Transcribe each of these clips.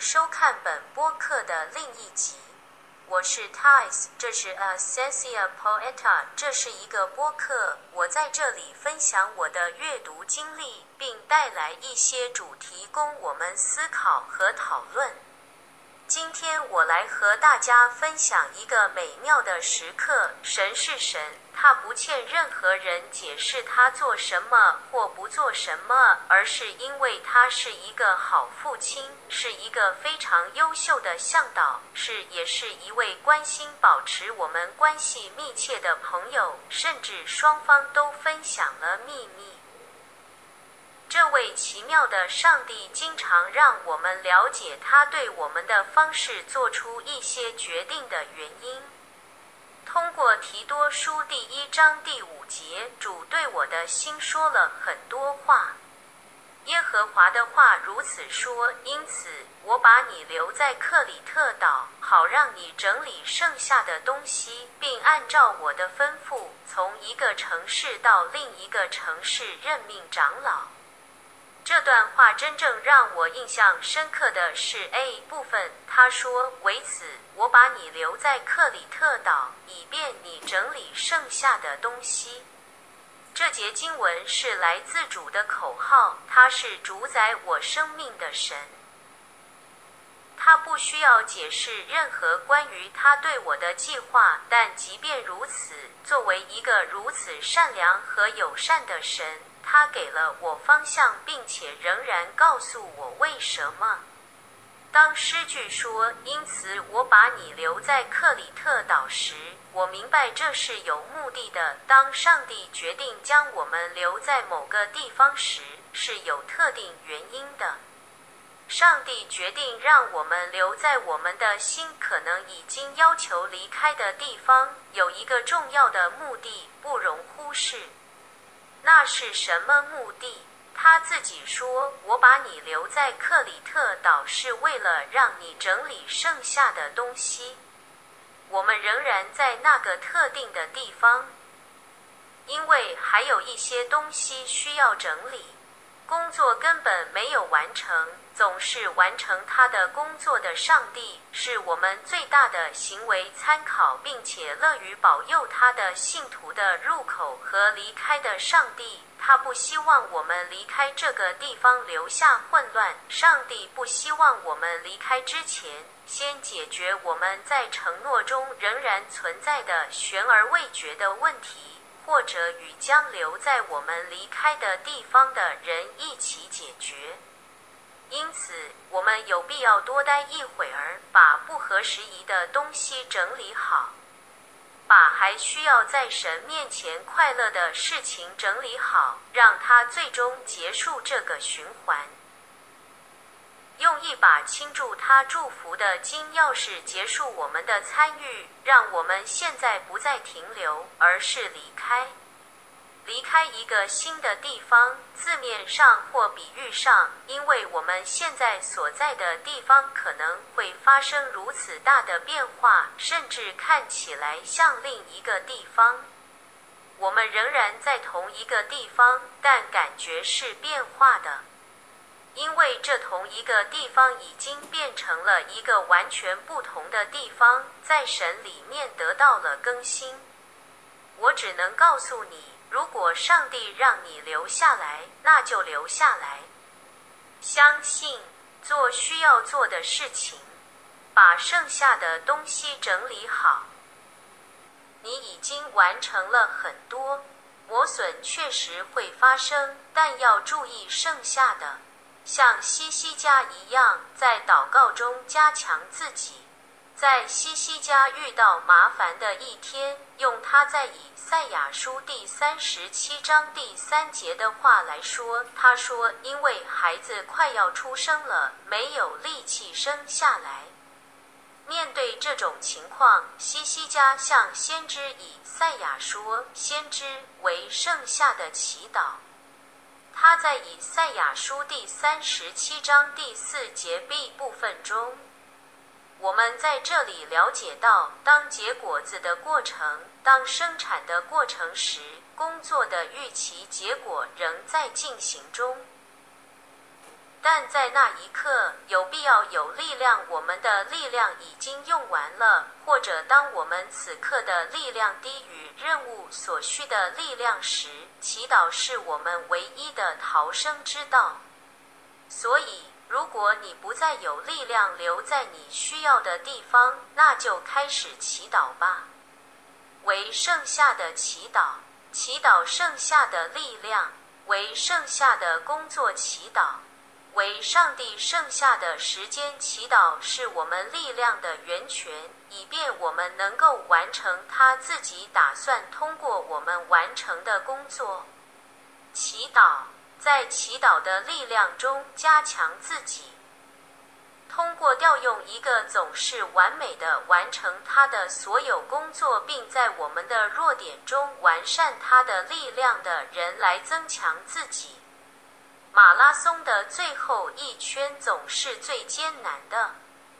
收看本播客的另一集。我是 Ties，这是 A Sensia Poeta，这是一个播客。我在这里分享我的阅读经历，并带来一些主题供我们思考和讨论。今天我来和大家分享一个美妙的时刻。神是神，他不欠任何人解释他做什么或不做什么，而是因为他是一个好父亲，是一个非常优秀的向导，是也是一位关心、保持我们关系密切的朋友，甚至双方都分享了秘密。这位奇妙的上帝经常让我们了解他对我们的方式做出一些决定的原因。通过提多书第一章第五节，主对我的心说了很多话。耶和华的话如此说：因此我把你留在克里特岛，好让你整理剩下的东西，并按照我的吩咐，从一个城市到另一个城市任命长老。这段话真正让我印象深刻的是 A 部分。他说：“为此，我把你留在克里特岛，以便你整理剩下的东西。”这节经文是来自主的口号，他是主宰我生命的神。他不需要解释任何关于他对我的计划，但即便如此，作为一个如此善良和友善的神。他给了我方向，并且仍然告诉我为什么。当诗句说“因此我把你留在克里特岛”时，我明白这是有目的的。当上帝决定将我们留在某个地方时，是有特定原因的。上帝决定让我们留在我们的心可能已经要求离开的地方，有一个重要的目的，不容忽视。那是什么目的？他自己说：“我把你留在克里特岛，是为了让你整理剩下的东西。我们仍然在那个特定的地方，因为还有一些东西需要整理。工作根本没有完成。”总是完成他的工作的上帝是我们最大的行为参考，并且乐于保佑他的信徒的入口和离开的上帝。他不希望我们离开这个地方留下混乱。上帝不希望我们离开之前先解决我们在承诺中仍然存在的悬而未决的问题，或者与将留在我们离开的地方的人一起解决。因此，我们有必要多待一会儿，把不合时宜的东西整理好，把还需要在神面前快乐的事情整理好，让它最终结束这个循环。用一把倾注他祝福的金钥匙结束我们的参与，让我们现在不再停留，而是离开。离开一个新的地方，字面上或比喻上，因为我们现在所在的地方可能会发生如此大的变化，甚至看起来像另一个地方。我们仍然在同一个地方，但感觉是变化的，因为这同一个地方已经变成了一个完全不同的地方，在神里面得到了更新。我只能告诉你。如果上帝让你留下来，那就留下来。相信做需要做的事情，把剩下的东西整理好。你已经完成了很多，磨损确实会发生，但要注意剩下的。像西西家一样，在祷告中加强自己。在西西家遇到麻烦的一天，用他在以赛亚书第三十七章第三节的话来说，他说：“因为孩子快要出生了，没有力气生下来。”面对这种情况，西西家向先知以赛亚说：“先知为剩下的祈祷。”他在以赛亚书第三十七章第四节 B 部分中。我们在这里了解到，当结果子的过程，当生产的过程时，工作的预期结果仍在进行中。但在那一刻，有必要有力量。我们的力量已经用完了，或者当我们此刻的力量低于任务所需的力量时，祈祷是我们唯一的逃生之道。所以，如果你不再有力量留在你需要的地方，那就开始祈祷吧。为剩下的祈祷，祈祷剩下的力量，为剩下的工作祈祷。为上帝剩下的时间祈祷，是我们力量的源泉，以便我们能够完成他自己打算通过我们完成的工作。祈祷，在祈祷的力量中加强自己，通过调用一个总是完美的完成他的所有工作，并在我们的弱点中完善他的力量的人来增强自己。马拉松的最后一圈总是最艰难的。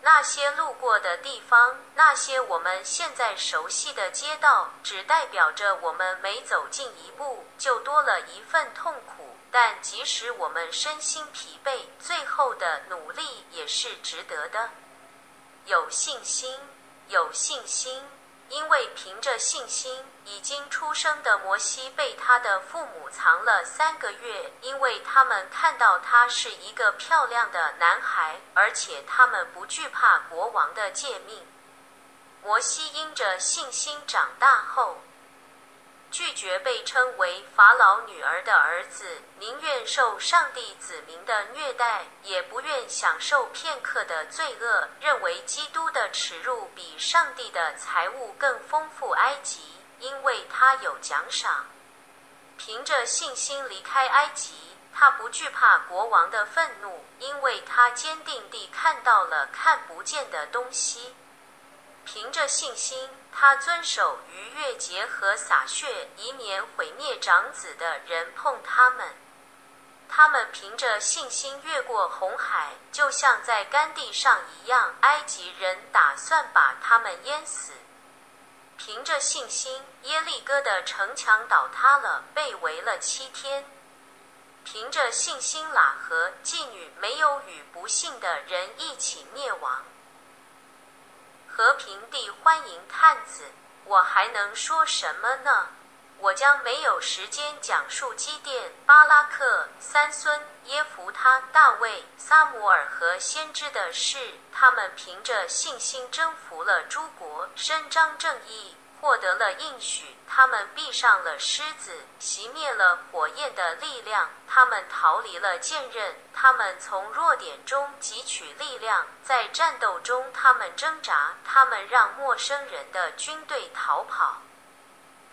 那些路过的地方，那些我们现在熟悉的街道，只代表着我们每走近一步，就多了一份痛苦。但即使我们身心疲惫，最后的努力也是值得的。有信心，有信心。因为凭着信心，已经出生的摩西被他的父母藏了三个月，因为他们看到他是一个漂亮的男孩，而且他们不惧怕国王的诫命。摩西因着信心长大后。拒绝被称为法老女儿的儿子，宁愿受上帝子民的虐待，也不愿享受片刻的罪恶。认为基督的耻辱比上帝的财物更丰富。埃及，因为他有奖赏。凭着信心离开埃及，他不惧怕国王的愤怒，因为他坚定地看到了看不见的东西。凭着信心，他遵守逾越节和洒血，以免毁灭长子的人碰他们。他们凭着信心越过红海，就像在干地上一样。埃及人打算把他们淹死。凭着信心，耶利哥的城墙倒塌了，被围了七天。凭着信心，喇合妓女没有与不幸的人一起灭亡。和平地欢迎探子，我还能说什么呢？我将没有时间讲述基甸、巴拉克、三孙、耶夫他、大卫、萨姆尔和先知的事。他们凭着信心征服了诸国，伸张正义。获得了应许，他们闭上了狮子，熄灭了火焰的力量，他们逃离了剑刃，他们从弱点中汲取力量，在战斗中他们挣扎，他们让陌生人的军队逃跑。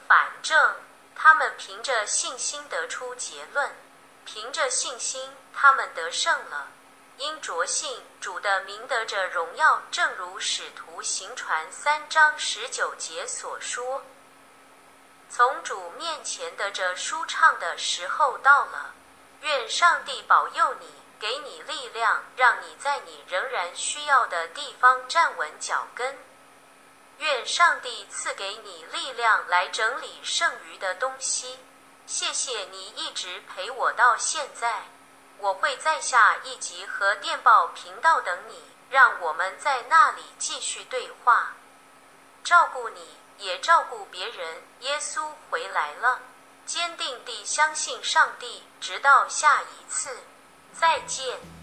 反正他们凭着信心得出结论，凭着信心他们得胜了。因着信，主的名得着荣耀，正如使徒行传三章十九节所说。从主面前得着舒畅的时候到了。愿上帝保佑你，给你力量，让你在你仍然需要的地方站稳脚跟。愿上帝赐给你力量来整理剩余的东西。谢谢你一直陪我到现在。我会在下一集和电报频道等你，让我们在那里继续对话，照顾你，也照顾别人。耶稣回来了，坚定地相信上帝，直到下一次，再见。